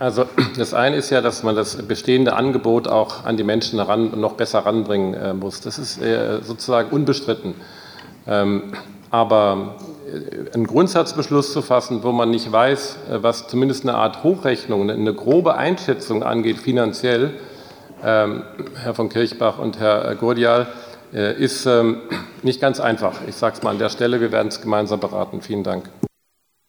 Also das eine ist ja, dass man das bestehende Angebot auch an die Menschen heran, noch besser ranbringen äh, muss. Das ist äh, sozusagen unbestritten. Ähm, aber äh, einen Grundsatzbeschluss zu fassen, wo man nicht weiß, äh, was zumindest eine Art Hochrechnung, ne, eine grobe Einschätzung angeht finanziell, ähm, Herr von Kirchbach und Herr äh, Gurdial, äh, ist ähm, nicht ganz einfach. Ich sage es mal an der Stelle. Wir werden es gemeinsam beraten. Vielen Dank.